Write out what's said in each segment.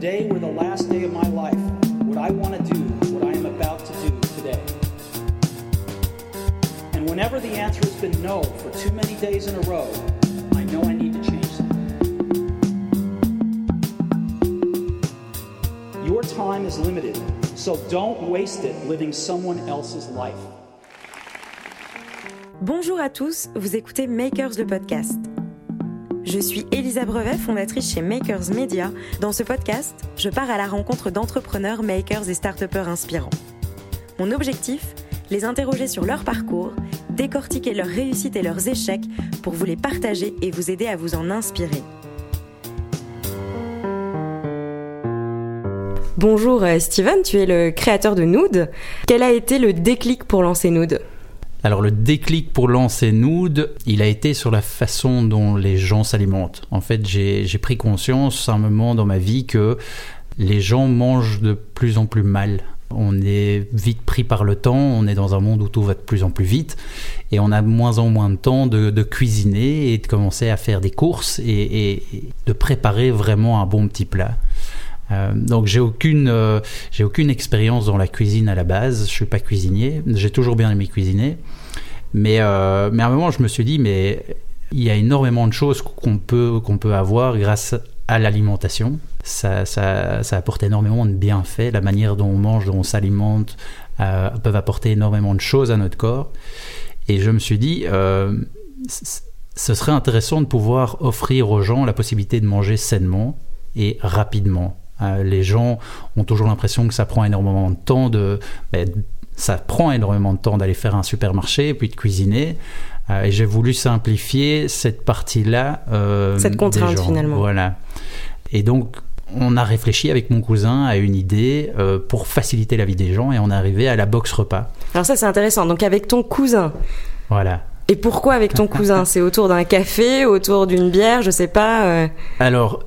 day were the last day of my life, would I want to do what I am about to do today? And whenever the answer has been no for too many days in a row, I know I need to change something. Your time is limited, so don't waste it living someone else's life. Bonjour à tous, vous écoutez Makers le podcast. Je suis Elisa Brevet, fondatrice chez Makers Media. Dans ce podcast, je pars à la rencontre d'entrepreneurs, makers et start inspirants. Mon objectif Les interroger sur leur parcours, décortiquer leurs réussites et leurs échecs pour vous les partager et vous aider à vous en inspirer. Bonjour euh, Steven, tu es le créateur de Nude. Quel a été le déclic pour lancer Nude? Alors le déclic pour lancer Nude, il a été sur la façon dont les gens s'alimentent. En fait, j'ai pris conscience à un moment dans ma vie que les gens mangent de plus en plus mal. On est vite pris par le temps, on est dans un monde où tout va de plus en plus vite et on a de moins en moins de temps de, cuisiner et de commencer à faire des courses et de préparer vraiment un bon petit plat. Euh, donc j'ai aucune euh, j'ai aucune expérience dans la cuisine à la base. Je suis pas cuisinier. J'ai toujours bien aimé cuisiner, mais euh, mais à un moment je me suis dit mais il y a énormément de choses qu'on peut qu'on peut avoir grâce à l'alimentation. Ça, ça, ça, apporte énormément de bienfaits. La manière dont on mange, dont on s'alimente, peuvent apporter énormément de choses à notre corps. Et je me suis dit, ce serait intéressant de pouvoir offrir aux gens la possibilité de manger sainement et rapidement. Euh, les gens ont toujours l'impression que ça prend énormément de temps de, ben, ça prend énormément de temps d'aller faire un supermarché puis de cuisiner. Euh, et j'ai voulu simplifier cette partie-là. Euh, cette contrainte finalement. Voilà. Et donc on a réfléchi avec mon cousin à une idée pour faciliter la vie des gens et on est arrivé à la box repas. Alors ça c'est intéressant. Donc avec ton cousin. Voilà. Et pourquoi avec ton cousin? C'est autour d'un café, autour d'une bière, je sais pas. Alors,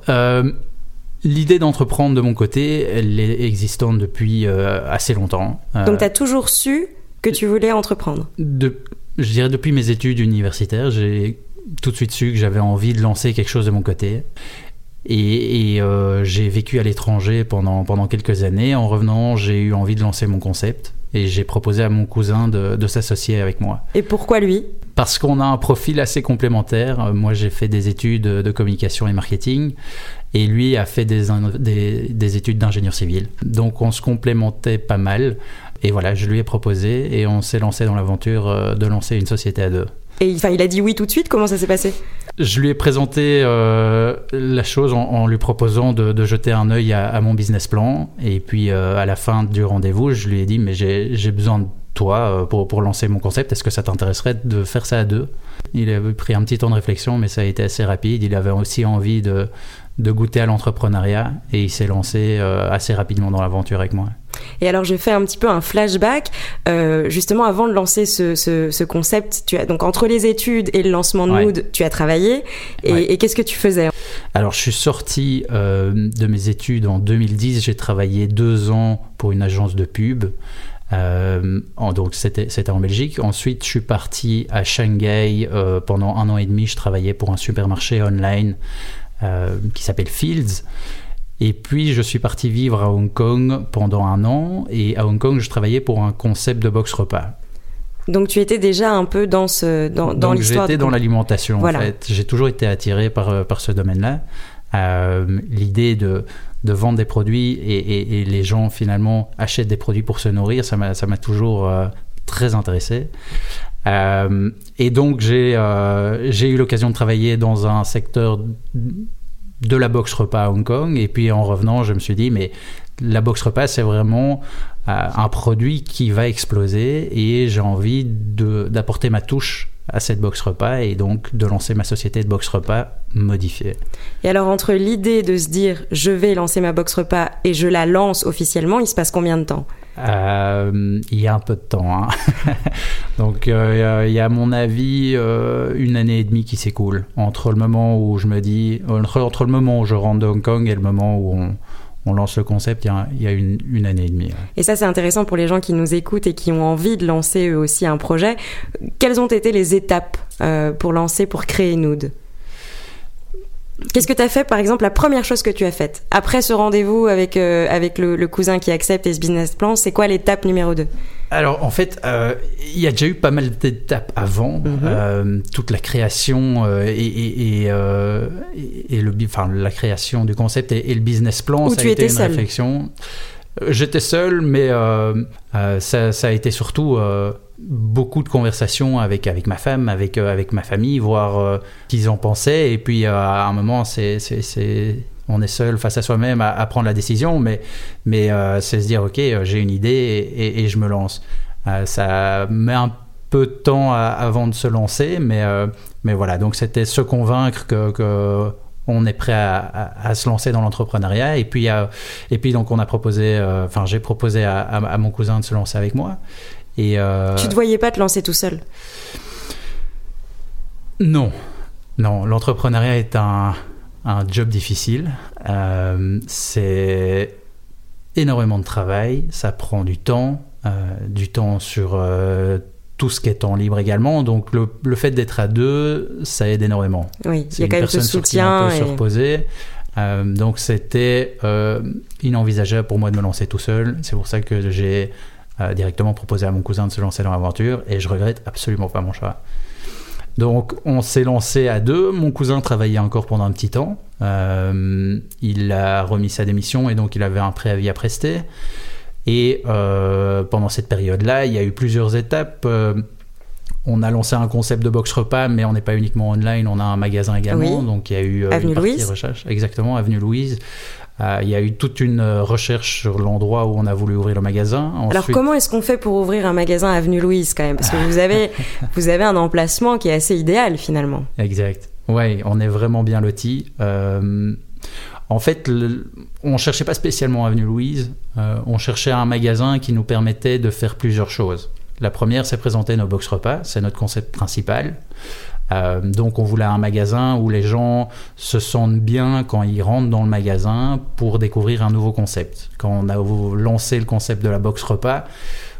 L'idée d'entreprendre de mon côté, elle est existante depuis euh, assez longtemps. Euh, Donc tu as toujours su que tu voulais entreprendre? De, Je dirais depuis mes études universitaires, j'ai tout de suite su que j'avais envie de lancer quelque chose de mon côté. Et, euh, j'ai vécu à l'étranger pendant, pendant quelques années. En revenant, j'ai eu envie de lancer mon concept et j'ai proposé à mon cousin de, de s'associer avec moi. Et pourquoi lui? Parce qu'on a un profil assez complémentaire. Moi, j'ai fait des études de communication et marketing et lui a fait des, des, des études d'ingénieur civil. Donc on se complémentait pas mal. Et voilà, je lui ai proposé et on s'est lancé dans l'aventure euh, de lancer une société à deux. Et enfin, il a dit oui tout de suite, comment ça s'est passé? Je lui ai présenté euh, la chose en, lui proposant de, jeter un œil à, mon business plan. Et puis euh, à la fin du rendez-vous, je lui ai dit, mais j'ai besoin de toi pour, pour lancer mon concept, est-ce que ça t'intéresserait de faire ça à deux? Il avait pris un petit temps de réflexion, mais ça a été assez rapide. Il avait aussi envie de, de goûter à l'entrepreneuriat et il s'est lancé euh, assez rapidement dans l'aventure avec moi. Et alors je fais un petit peu un flashback. Euh, justement, avant de lancer ce, concept, tu as donc entre les études et le lancement de Mood, tu as travaillé. Et, qu'est-ce que tu faisais? Alors je suis sorti euh, de mes études en 2010. J'ai travaillé deux ans pour une agence de pub. Donc c'était en Belgique. Ensuite, je suis parti à Shanghai pendant un an et demi. Je travaillais pour un supermarché online euh, qui s'appelle Fields. Et puis je suis parti vivre à Hong Kong pendant un an. Et à Hong Kong, je travaillais pour un concept de box repas. Donc tu étais déjà un peu dans ce dans, dans l'histoire. J'étais dans l'alimentation en fait. J'ai toujours été attiré par euh, par ce domaine-là. Euh, L'idée de de vendre des produits et, les gens finalement achètent des produits pour se nourrir, ça m'a toujours euh, très intéressé. Euh, et donc j'ai euh, eu l'occasion de travailler dans un secteur de la box repas à Hong Kong. Et puis en revenant, je me suis dit, mais la box repas, c'est vraiment un produit qui va exploser et j'ai envie d'apporter ma touche à cette box repas et donc de lancer ma société de box repas modifiée. Et alors entre l'idée de se dire je vais lancer ma box repas et je la lance officiellement, il se passe combien de temps? Euh, il y a un peu de temps. Hein. Donc euh, il y a à mon avis euh, une année et demie qui s'écoule entre le moment où je me dis, entre, le moment où je rentre de Hong Kong et le moment où on, on lance le concept, il y a, une, année et demie. Et ça, c'est intéressant pour les gens qui nous écoutent et qui ont envie de lancer eux aussi un projet. Quelles ont été les étapes pour lancer, pour créer Nude? Qu'est-ce que tu as fait, par exemple, la première chose que tu as faite après ce rendez-vous avec, euh, avec le, le, cousin qui accepte et ce business plan C'est quoi l'étape numéro 2 alors en fait, euh, il y a déjà eu pas mal d'étapes avant, mm -hmm. euh, toute la création euh, et, et, et, et, le, enfin la création du concept et, le business plan, Où ça tu a été étais une seul. réflexion. J'étais seul, mais ça, ça, a été surtout beaucoup de conversations avec avec ma femme, avec avec ma famille, voir qu'ils en pensaient. Et puis à un moment, c'est on est seul face à soi-même à, à, prendre la décision, mais, mais euh, c'est se dire, OK, j'ai une idée et, et, et, je me lance. Euh, ça met un peu de temps à, avant de se lancer, mais, euh, mais voilà, donc c'était se convaincre que, que on est prêt à, à, à se lancer dans l'entrepreneuriat. Et puis, et puis donc on a proposé, enfin j'ai proposé à, mon cousin de se lancer avec moi. Et, tu ne te voyais pas te lancer tout seul? Non, non, l'entrepreneuriat est un un job difficile. Euh, c'est énormément de travail, ça prend du temps, euh, du temps sur euh, tout ce qui est temps libre également. Donc le, le fait d'être à deux, ça aide énormément. Oui, il y a quand même ce soutien. Sur qui et... se reposer. donc c'était inenvisageable pour moi de me lancer tout seul. C'est pour ça que j'ai directement proposé à mon cousin de se lancer dans l'aventure et je regrette absolument pas mon choix. Donc on s'est lancé à deux. Mon cousin travaillait encore pendant un petit temps. Euh, il a remis sa démission et donc il avait un préavis à prester. Et euh, pendant cette période-là, il y a eu plusieurs étapes. Euh, on a lancé un concept de box repas, mais on n'est pas uniquement online, on a un magasin également. Oui. Donc il y a eu Avenue une partie Louise. recherche. Exactement, Avenue Louise. Euh, il y a eu toute une recherche sur l'endroit où on a voulu ouvrir le magasin. Ensuite... Alors comment est-ce qu'on fait pour ouvrir un magasin Avenue Louise quand même? Parce que vous avez, vous avez un emplacement qui est assez idéal finalement. Exact. Oui, on est vraiment bien loti. Euh, en fait, le, on ne cherchait pas spécialement Avenue Louise, euh, on cherchait un magasin qui nous permettait de faire plusieurs choses. La première, c'est présenter nos box repas, c'est notre concept principal. Euh, donc on voulait un magasin où les gens se sentent bien quand ils rentrent dans le magasin pour découvrir un nouveau concept. Quand on a lancé le concept de la box repas,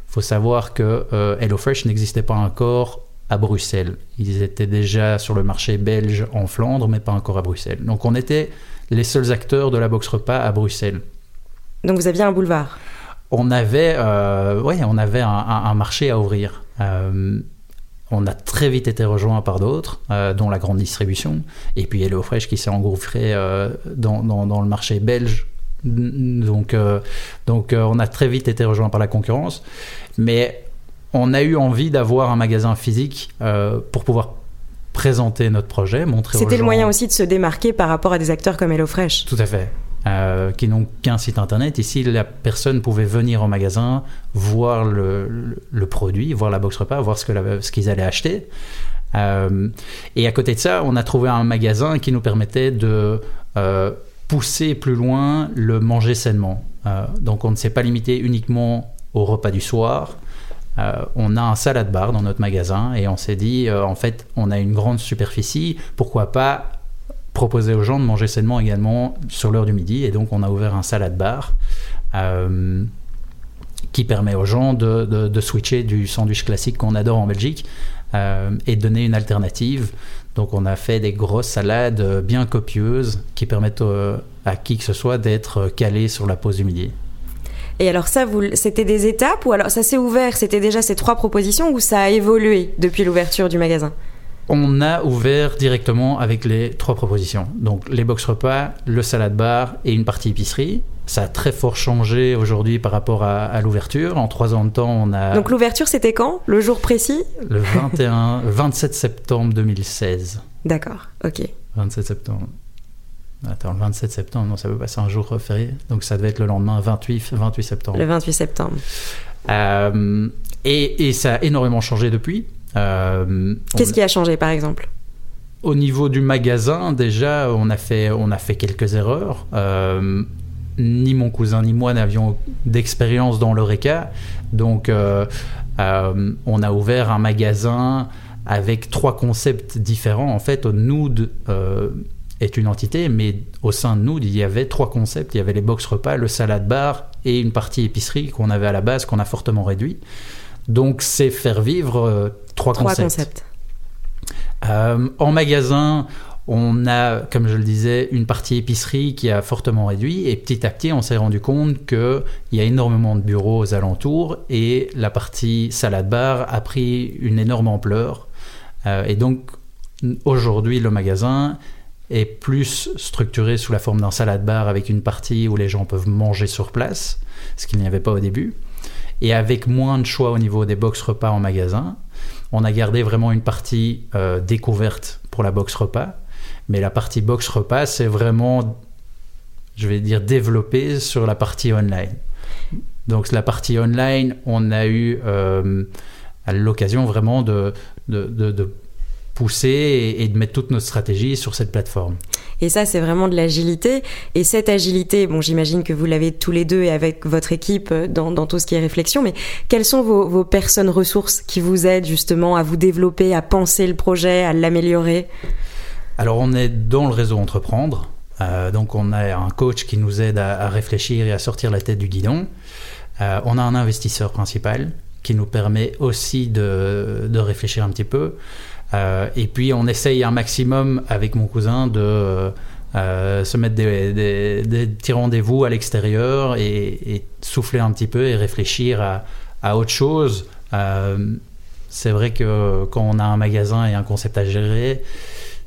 faut savoir que euh, HelloFresh n'existait pas encore à Bruxelles. Ils étaient déjà sur le marché belge en Flandre, mais pas encore à Bruxelles. Donc on était les seuls acteurs de la box repas à Bruxelles. Donc vous aviez un boulevard? On avait, euh, ouais, on avait un, un, un, marché à ouvrir. Euh, on a très vite été rejoint par d'autres, euh, dont la grande distribution, et puis HelloFresh qui s'est engouffré euh, dans, dans, dans, le marché belge. Donc, euh, donc on a très vite été rejoint par la concurrence. Mais on a eu envie d'avoir un magasin physique pour pouvoir présenter notre projet, montrer C'était le moyen aussi de se démarquer par rapport à des acteurs comme HelloFresh. Tout à fait. Euh, qui n'ont qu'un site internet. Ici, la personne pouvait venir au magasin, voir le, produit, voir la box repas, voir ce qu'ils ce allaient acheter. Euh, et à côté de ça, on a trouvé un magasin qui nous permettait de euh, pousser plus loin le manger sainement. Donc on ne s'est pas limité uniquement au repas du soir. On a un salade bar dans notre magasin et on s'est dit, en fait, on a une grande superficie, pourquoi pas proposer aux gens de manger sainement également sur l'heure du midi. Et donc, on a ouvert un salade bar euh, qui permet aux gens de, switcher du sandwich classique qu'on adore en Belgique euh, et de donner une alternative. Donc, on a fait des grosses salades bien copieuses qui permettent euh, à qui que ce soit d'être calé sur la pause du midi. Et alors ça, c'était des étapes ou alors ça s'est ouvert? C'était déjà ces trois propositions ou ça a évolué depuis l'ouverture du magasin? On a ouvert directement avec les trois propositions. Donc les box repas, le salade bar et une partie épicerie. Ça a très fort changé aujourd'hui par rapport à, à l'ouverture. En trois ans de temps, on a. Donc l'ouverture, c'était quand? Le jour précis? Le 21, 27 septembre 2016. D'accord, ok. 27 septembre. Attends, le 27 septembre, non, ça peut passer un jour férié. Donc ça devait être le lendemain, 28, 28 septembre. Le 28 septembre. Euh, et, et, ça a énormément changé depuis. Euh, Qu'est-ce qui a changé par exemple? Au niveau du magasin, déjà, on a fait, on a fait quelques erreurs. Euh, ni mon cousin ni moi n'avions d'expérience dans l'ORECA. Donc, euh, on a ouvert un magasin avec trois concepts différents. En fait, Nude est une entité, mais au sein de Nude, il y avait trois concepts. Il y avait les box repas, le salade bar et une partie épicerie qu'on avait à la base, qu'on a fortement réduit. Donc, c'est faire vivre trois, trois concepts. concepts. Euh, en magasin, On a, comme je le disais, une partie épicerie qui a fortement réduit et petit à petit, on s'est rendu compte qu'il y a énormément de bureaux aux alentours et la partie salade bar a pris une énorme ampleur. Euh, et donc, aujourd'hui, le magasin est plus structuré sous la forme d'un salade bar avec une partie où les gens peuvent manger sur place, ce qu'il n'y avait pas au début, et avec moins de choix au niveau des box repas en magasin. On a gardé vraiment une partie euh, découverte pour la box repas, mais la partie box repas, c'est vraiment, je vais dire, développé sur la partie online. Donc la partie online, on a eu euh, l'occasion vraiment de pousser et, de mettre toute notre stratégie sur cette plateforme. Et ça, c'est vraiment de l'agilité. Et cette agilité, bon, j'imagine que vous l'avez tous les deux et avec votre équipe euh, dans, dans, tout ce qui est réflexion, mais quelles sont vos, vos, personnes ressources qui vous aident justement à vous développer, à penser le projet, à l'améliorer? Alors, on est dans le réseau Entreprendre. Euh, donc, on a un coach qui nous aide à, réfléchir et à sortir la tête du guidon. Euh, on a un investisseur principal qui nous permet aussi de, de réfléchir un petit peu. Euh, et puis on essaye un maximum avec mon cousin de euh, se mettre des, petits rendez-vous à l'extérieur et, souffler un petit peu et réfléchir à, à autre chose. Euh, c'est vrai que quand on a un magasin et un concept à gérer,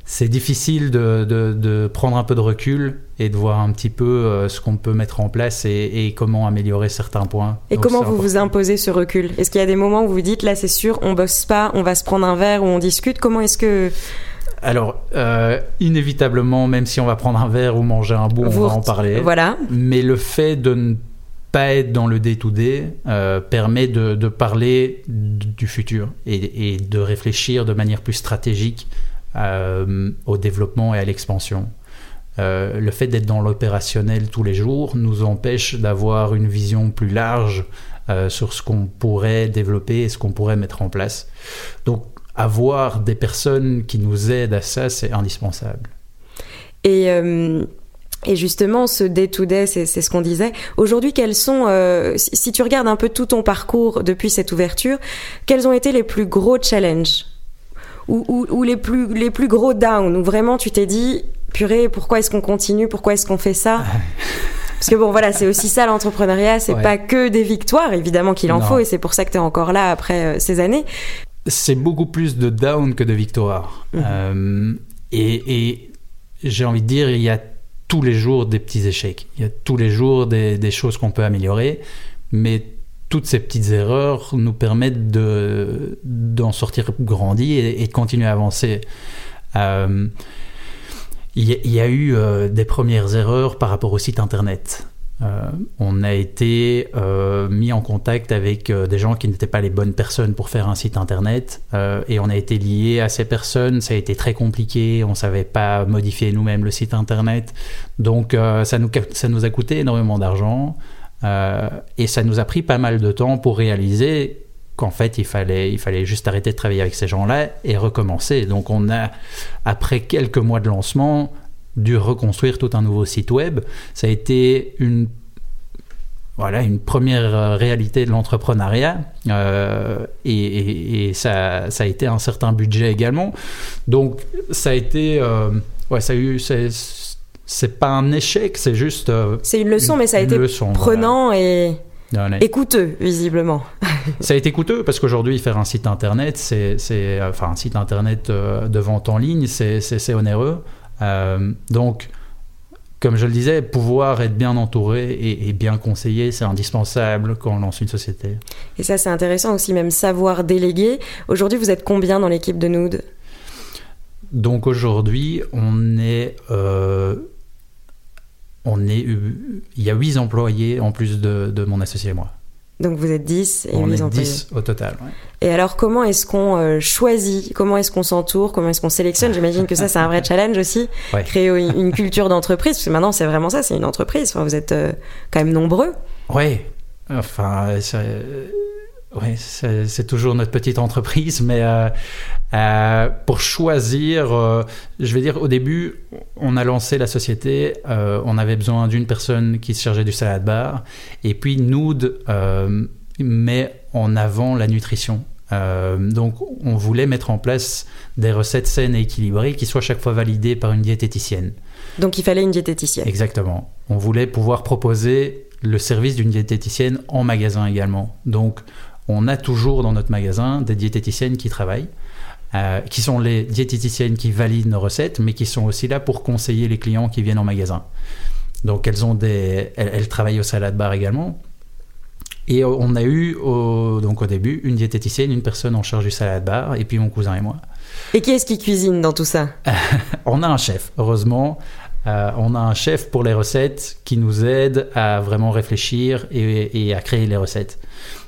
c'est difficile de, de, prendre un peu de recul et de voir un petit peu euh, ce qu'on peut mettre en place et, comment améliorer certains points. Et comment vous vous imposez ce recul? Est-ce qu'il y a des moments où vous dites là c'est sûr, on bosse pas, on va se prendre un verre ou on discute? Comment est-ce que alors, euh, inévitablement, même si on va prendre un verre ou manger un bout, on va en parler. Voilà. Mais le fait de ne pas être dans le day-to-day euh, permet de, parler du futur et, et, de réfléchir de manière plus stratégique euh, au développement et à l'expansion. Euh, le fait d'être dans l'opérationnel tous les jours nous empêche d'avoir une vision plus large euh, sur ce qu'on pourrait développer et ce qu'on pourrait mettre en place. Donc avoir des personnes qui nous aident à ça, c'est indispensable. Et, et justement, ce day-to-day, c'est ce qu'on disait. Aujourd'hui, quels sont, si tu regardes un peu tout ton parcours depuis cette ouverture, quels ont été les plus gros challenges? Ou, les, plus, les plus gros downs, où vraiment tu t'es dit, purée, pourquoi est-ce qu'on continue, pourquoi est-ce qu'on fait ça Parce que bon, voilà, c'est aussi ça l'entrepreneuriat, c'est pas que des victoires, évidemment qu'il en faut, et c'est pour ça que tu es encore là après euh, ces années. C'est beaucoup plus de down que de victoire. Mhm. Euh, et, j'ai envie de dire, il y a tous les jours des petits échecs, il y a tous les jours des, des choses qu'on peut améliorer, mais toutes ces petites erreurs nous permettent de, d'en sortir grandi et, de continuer à avancer. Euh, il y, a eu euh, des premières erreurs par rapport au site internet. Euh, on a été mis en contact avec des gens qui n'étaient pas les bonnes personnes pour faire un site internet et on a été lié à ces personnes. Ça a été très compliqué. On savait pas modifier nous-mêmes le site internet, donc ça nous a coûté énormément d'argent. Euh, et ça nous a pris pas mal de temps pour réaliser qu'en fait, il fallait, il fallait juste arrêter de travailler avec ces gens-là et recommencer. Donc, on a, après quelques mois de lancement, dû reconstruire tout un nouveau site web. Ça a été une voilà une première euh, réalité de l'entrepreneuriat euh, et, ça, ça, a été un certain budget également donc ça a été ouais ça a eu c'est pas un échec, c'est juste. Euh, c'est une leçon, mais ça a été prenant et. coûteux, visiblement. ça a été coûteux parce qu'aujourd'hui, faire un site internet, c'est, enfin un site internet euh, de vente en ligne, c'est, onéreux. Euh, donc, comme je le disais, pouvoir être bien entouré et, et bien conseillé, c'est indispensable quand on lance une société. Et ça, c'est intéressant aussi, même savoir déléguer. Aujourd'hui, vous êtes combien dans l'équipe de Nude? Donc aujourd'hui, on est on est, il y a 8 employés en plus de, mon associé et moi. Donc vous êtes 10 et on 8 est employés. 10 au total. Et alors comment est-ce qu'on euh, choisit Comment est-ce qu'on s'entoure Comment est-ce qu'on sélectionne? J'imagine que ça c'est un vrai challenge aussi. Créer une, culture d'entreprise, parce que maintenant c'est vraiment ça, c'est une entreprise. Enfin, vous êtes euh, quand même nombreux. Oui. Enfin, oui, c'est toujours notre petite entreprise, mais euh, euh, pour choisir, euh, je vais dire, au début, on a lancé la société, on avait besoin d'une personne qui se chargeait du salade bar, et puis Nood met en avant la nutrition. Donc on voulait mettre en place des recettes saines et équilibrées qui soient chaque fois validées par une diététicienne. Donc il fallait une diététicienne. Exactement. On voulait pouvoir proposer le service d'une diététicienne en magasin également. Donc on a toujours dans notre magasin des diététiciennes qui travaillent. Euh, qui sont les diététiciennes qui valident nos recettes, mais qui sont aussi là pour conseiller les clients qui viennent en magasin. Donc elles ont des, elles, travaillent au salade bar également. Et on a eu au, donc au début une diététicienne, une personne en charge du salade bar, et puis mon cousin et moi. Et qui est-ce qui cuisine dans tout ça? On a un chef, heureusement. Euh, on a un chef pour les recettes qui nous aide à vraiment réfléchir et, et, à créer les recettes.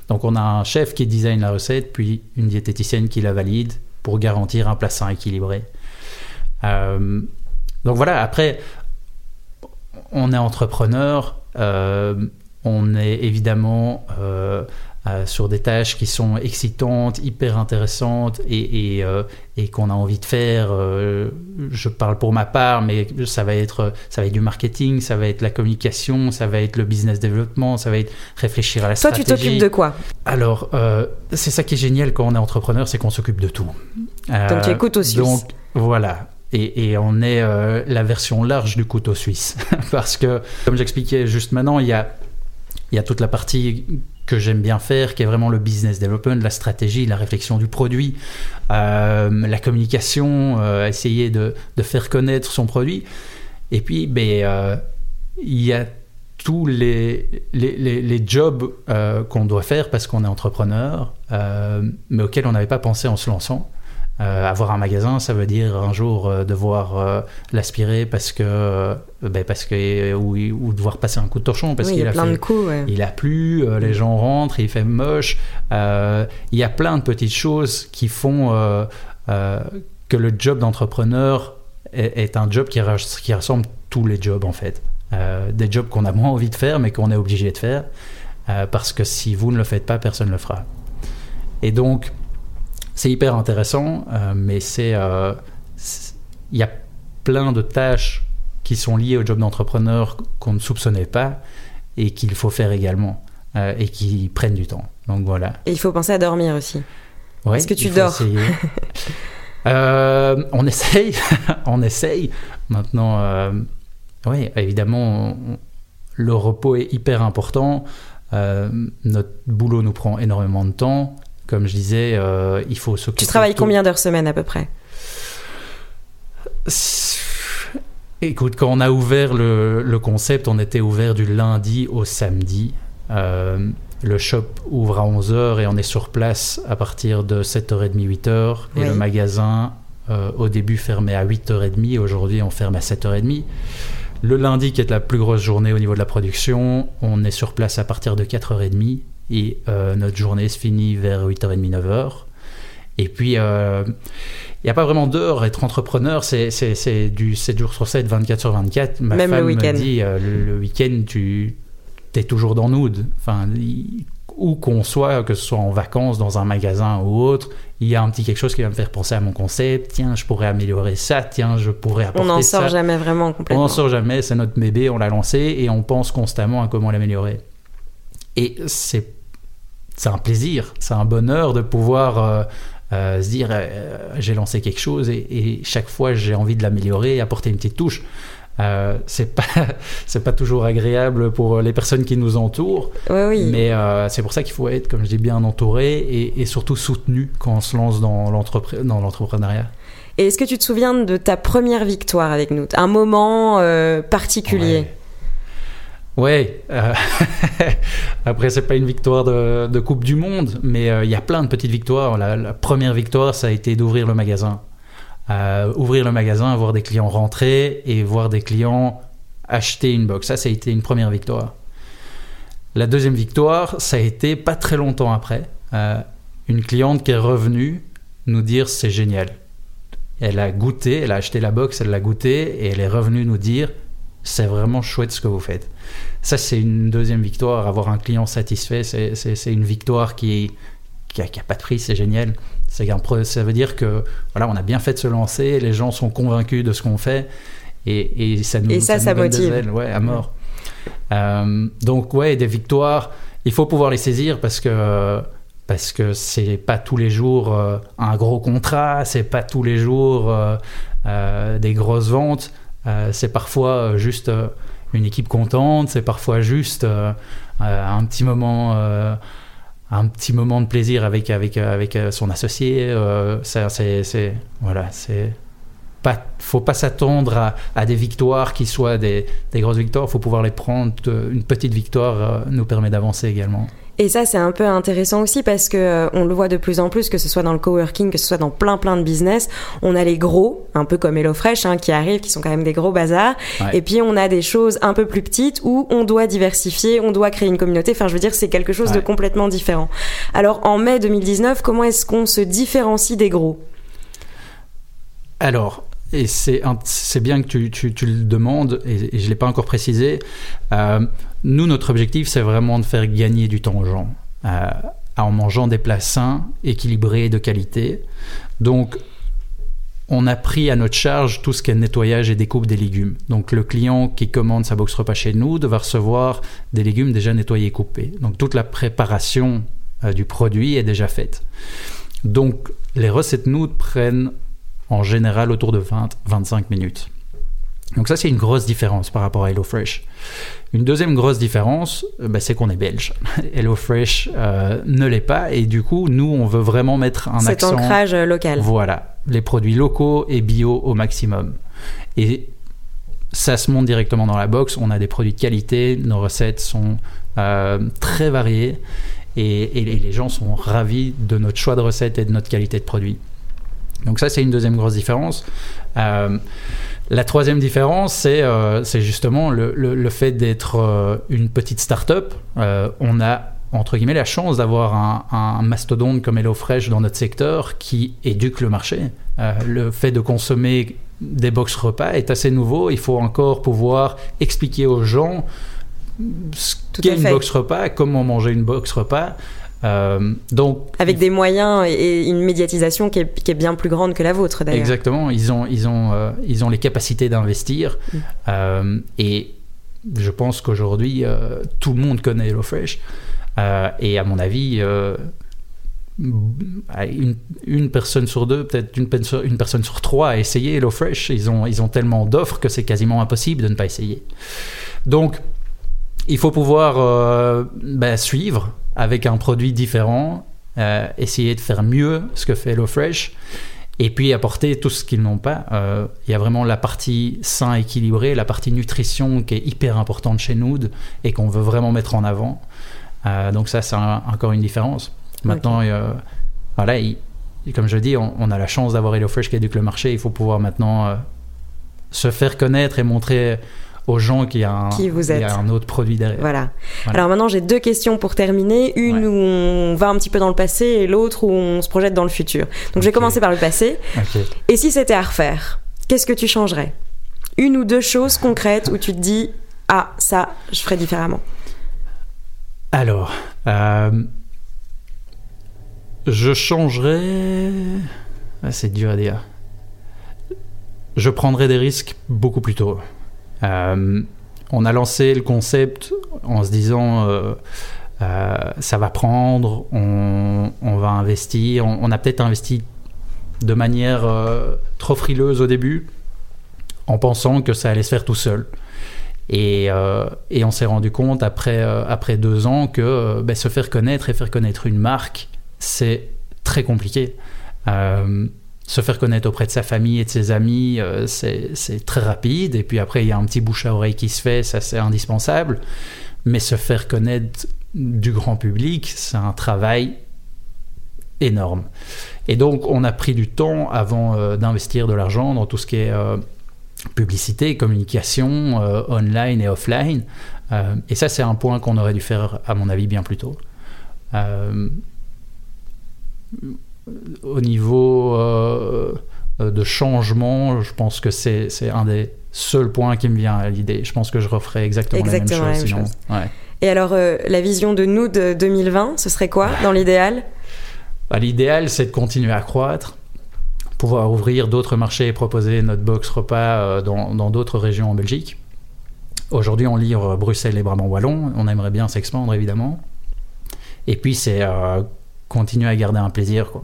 Donc on a un chef qui design la recette, puis une diététicienne qui la valide pour garantir un sain équilibré. Euh, donc voilà, après, on est entrepreneur, euh, on est évidemment euh, euh, sur des tâches qui sont excitantes, hyper intéressantes et, et, qu'on a envie de faire. je parle pour ma part, mais ça va, être, ça va être du marketing, ça va être la communication, ça va être le business développement, ça va être réfléchir à la stratégie. Toi, tu t'occupes de quoi? Alors, c'est ça qui est génial quand on est entrepreneur, c'est qu'on s'occupe de tout. donc tu écoutes aussi. Donc voilà, et, on est euh, la version large du couteau suisse. Parce que, comme j'expliquais juste maintenant, il y a, il y a toute la partie que j'aime bien faire, qui est vraiment le business development, la stratégie, la réflexion du produit, euh, la communication, euh, essayer de, de, faire connaître son produit. Et puis, ben, il y a tous les, les, les, les jobs qu'on doit faire parce qu'on est entrepreneur, mais auxquels on n'avait pas pensé en se lançant. Euh, avoir un magasin, ça veut dire un jour euh, devoir euh, l'aspirer parce que, ben parce que ou, ou, devoir passer un coup de torchon parce qu'il a, plein de coups, il a plu, les gens rentrent, il fait moche. il y a plein de petites choses qui font que le job d'entrepreneur est, un job qui, qui, ressemble tous les jobs en fait. des jobs qu'on a moins envie de faire mais qu'on est obligé de faire parce que si vous ne le faites pas, personne ne le fera. Et donc c'est hyper intéressant, euh, mais c'est euh, il y a plein de tâches qui sont liées au job d'entrepreneur qu'on ne soupçonnait pas et qu'il faut faire également euh, et qui prennent du temps. Donc voilà. Et il faut penser à dormir aussi. Est-ce que tu dors On essaye, on essaye. Maintenant, oui, évidemment, le repos est hyper important. notre boulot nous prend énormément de temps comme je disais, euh, il faut s'occuper. Tu travailles combien d'heures semaine à peu près Écoute, quand on a ouvert le, concept, on était ouvert du lundi au samedi. Euh, le shop ouvre à 11h et on est sur place à partir de 7h30, 8h. Et le magasin, euh, au début, fermait à 8h30. Aujourd'hui, on ferme à 7h30. Le lundi, qui est la plus grosse journée au niveau de la production, on est sur place à partir de 4h30 et euh, notre journée se finit vers 8h30, 9h. Et puis, il euh, n'y a pas vraiment d'heure. Être entrepreneur, c'est du 7 jours sur 7, 24 sur 24. Ma Même femme le me dit, euh, le, week-end, tu es toujours dans Nood. Enfin, où qu'on soit, que ce soit en vacances, dans un magasin ou autre, il y a un petit quelque chose qui va me faire penser à mon concept. Tiens, je pourrais améliorer ça. Tiens, je pourrais apporter ça. On n'en sort jamais vraiment complètement. On n'en sort jamais. C'est notre bébé, on l'a lancé et on pense constamment à comment l'améliorer. Et c'est c'est un plaisir, c'est un bonheur de pouvoir euh, euh, se dire euh, j'ai lancé quelque chose et, chaque fois j'ai envie de l'améliorer, apporter une petite touche. c'est pas c'est pas toujours agréable pour les personnes qui nous entourent, mais c'est pour ça qu'il faut être, comme je dis, bien entouré et, surtout soutenu quand on se lance dans l'entrepreneuriat. Et est-ce que tu te souviens de ta première victoire avec nous, un moment particulier? Ouais. Euh, après, c'est pas une victoire de, Coupe du Monde, mais euh, il y a plein de petites victoires. La, première victoire, ça a été d'ouvrir le magasin. Euh, ouvrir le magasin, voir des clients rentrer et voir des clients acheter une box. Ça, ça a été une première victoire. La deuxième victoire, ça a été pas très longtemps après. une cliente qui est revenue nous dire c'est génial. Elle a goûté, elle a acheté la box, elle l'a goûté et elle est revenue nous dire c'est vraiment chouette ce que vous faites. Ça, c'est une deuxième victoire. Avoir un client satisfait, c'est une victoire qui n'a qui a, pas de prix, c'est génial. Ça veut dire que voilà, on a bien fait de se lancer, les gens sont convaincus de ce qu'on fait et, et, ça nous, et ça, ça, motive. ouais, à mort. Euh, donc, ouais, des victoires, il faut pouvoir les saisir parce que parce que c'est pas tous les jours euh, un gros contrat, c'est pas tous les jours des grosses ventes, c'est parfois juste une équipe contente, c'est parfois juste un petit moment un petit moment de plaisir avec avec avec son associé c'est voilà c'est pas, faut pas s'attendre à, des victoires qui soient des, grosses victoires. Faut pouvoir les prendre. Une petite victoire euh, nous permet d'avancer également. Et ça, c'est un peu intéressant aussi parce que euh, on le voit de plus en plus, que ce soit dans le coworking, que ce soit dans plein plein de business. On a les gros, un peu comme HelloFresh, hein, qui arrivent, qui sont quand même des gros bazars. Et puis on a des choses un peu plus petites où on doit diversifier, on doit créer une communauté. Enfin, je veux dire, c'est quelque chose de complètement différent. Alors, en mai 2019, comment est-ce qu'on se différencie des gros? Alors, et c'est bien que tu, le demandes, et, je ne l'ai pas encore précisé. Euh, nous, notre objectif, c'est vraiment de faire gagner du temps aux gens, euh, en mangeant des plats sains, équilibrés, de qualité. Donc, on a pris à notre charge tout ce qui est nettoyage et découpe des légumes. Donc, le client qui commande sa box repas chez nous devra recevoir des légumes déjà nettoyés et coupés. Donc, toute la préparation euh, du produit est déjà faite. Donc, les recettes nous prennent en général autour de 20-25 minutes. Donc ça, c'est une grosse différence par rapport à HelloFresh. Une deuxième grosse différence, euh, bah, c'est qu'on est belge. HelloFresh euh, ne l'est pas et du coup, nous, on veut vraiment mettre un accent... Cet ancrage euh, local. Voilà, les produits locaux et bio au maximum. Et ça se monte directement dans la box. On a des produits de qualité, nos recettes sont très variées et, et les gens sont ravis de notre choix de recettes et de notre qualité de produits. Donc ça, c'est une deuxième grosse différence. Euh, la troisième différence, c'est euh, justement le, le, fait d'être euh, une petite start-up. on a entre guillemets la chance d'avoir un, un, mastodonte comme HelloFresh dans notre secteur qui éduque le marché. le fait de consommer des box repas est assez nouveau. Il faut encore pouvoir expliquer aux gens ce qu'est une box repas, comment manger une box repas. Euh, donc, Avec des moyens et une médiatisation qui est, bien plus grande que la vôtre d'ailleurs. Exactement, ils ont, ils ont, euh, ils ont les capacités d'investir mm. euh, et je pense qu'aujourd'hui tout le monde connaît HelloFresh et à mon avis une, une, personne sur deux, peut-être une, une, personne sur trois a essayé HelloFresh. Ils ont, ils ont tellement d'offres que c'est quasiment impossible de ne pas essayer. Donc il faut pouvoir ben, suivre avec un produit différent, euh, essayer de faire mieux ce que fait HelloFresh et puis apporter tout ce qu'ils n'ont pas. Euh, il y a vraiment la partie sain équilibré, la partie nutrition qui est hyper importante chez nous et qu'on veut vraiment mettre en avant. Euh, donc ça, c'est encore une différence. Maintenant, voilà, comme je dis, on, a la chance d'avoir HelloFresh qui éduque le marché. Il faut pouvoir maintenant se faire connaître et montrer aux gens qu'il y a un, qui vous êtes. un autre produit derrière. Voilà. Alors maintenant, j'ai deux questions pour terminer. Une où on va un petit peu dans le passé et l'autre où on se projette dans le futur. Donc je vais commencer par le passé. Et si c'était à refaire, qu'est-ce que tu changerais? Une ou deux choses concrètes où tu te dis ah ça, je ferais différemment? Alors, euh, je changerais. Ah, c'est dur à dire. Je prendrais des risques beaucoup plus tôt. Euh, on a lancé le concept en se disant euh, euh, ça va prendre, on, va investir. On, a peut-être investi de manière trop frileuse au début en pensant que ça allait se faire tout seul. Et, on s'est rendu compte après, après deux ans que ben, se faire connaître et faire connaître une marque, c'est très compliqué se faire connaître auprès de sa famille et de ses amis, euh, c'est très rapide. Et puis après, il y a un petit bouche à oreille qui se fait, ça c'est indispensable. Mais se faire connaître du grand public, c'est un travail énorme. Et donc, on a pris du temps avant euh, d'investir de l'argent dans tout ce qui est euh, publicité, communication, online et offline. et ça, c'est un point qu'on aurait dû faire, à mon avis, bien plus tôt au niveau euh, euh, de changement, je pense que c'est un des seuls points qui me vient à l'idée. Je pense que je referai exactement, la même chose. Et alors, euh, la vision de nous de 2020, ce serait quoi dans l'idéal? Bah, L'idéal, c'est de continuer à croître, pouvoir ouvrir d'autres marchés et proposer notre box repas dans d'autres régions en Belgique. Aujourd'hui, on livre Bruxelles et Brabant Wallon. On aimerait bien s'expandre, évidemment. Et puis, c'est continuer à garder un plaisir. Quoi.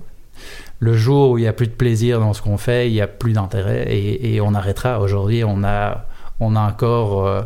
Le jour où il n'y a plus de plaisir dans ce qu'on fait, il n'y a plus d'intérêt et, on arrêtera. Aujourd'hui, on a, on a encore euh,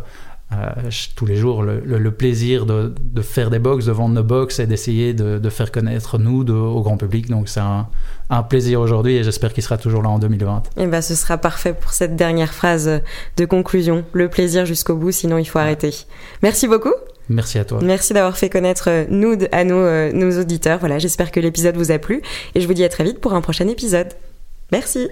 euh, tous les jours le, plaisir de, de, faire des box, de vendre nos box et d'essayer de, de, faire connaître nous au grand public. Donc c'est un, un, plaisir aujourd'hui et j'espère qu'il sera toujours là en 2020. Et ben, ce sera parfait pour cette dernière phrase de conclusion. Le plaisir jusqu'au bout, sinon il faut arrêter. Merci beaucoup. Merci à toi. Merci d'avoir fait connaître Nude à nos, euh, nos auditeurs. Voilà, j'espère que l'épisode vous a plu et je vous dis à très vite pour un prochain épisode. Merci.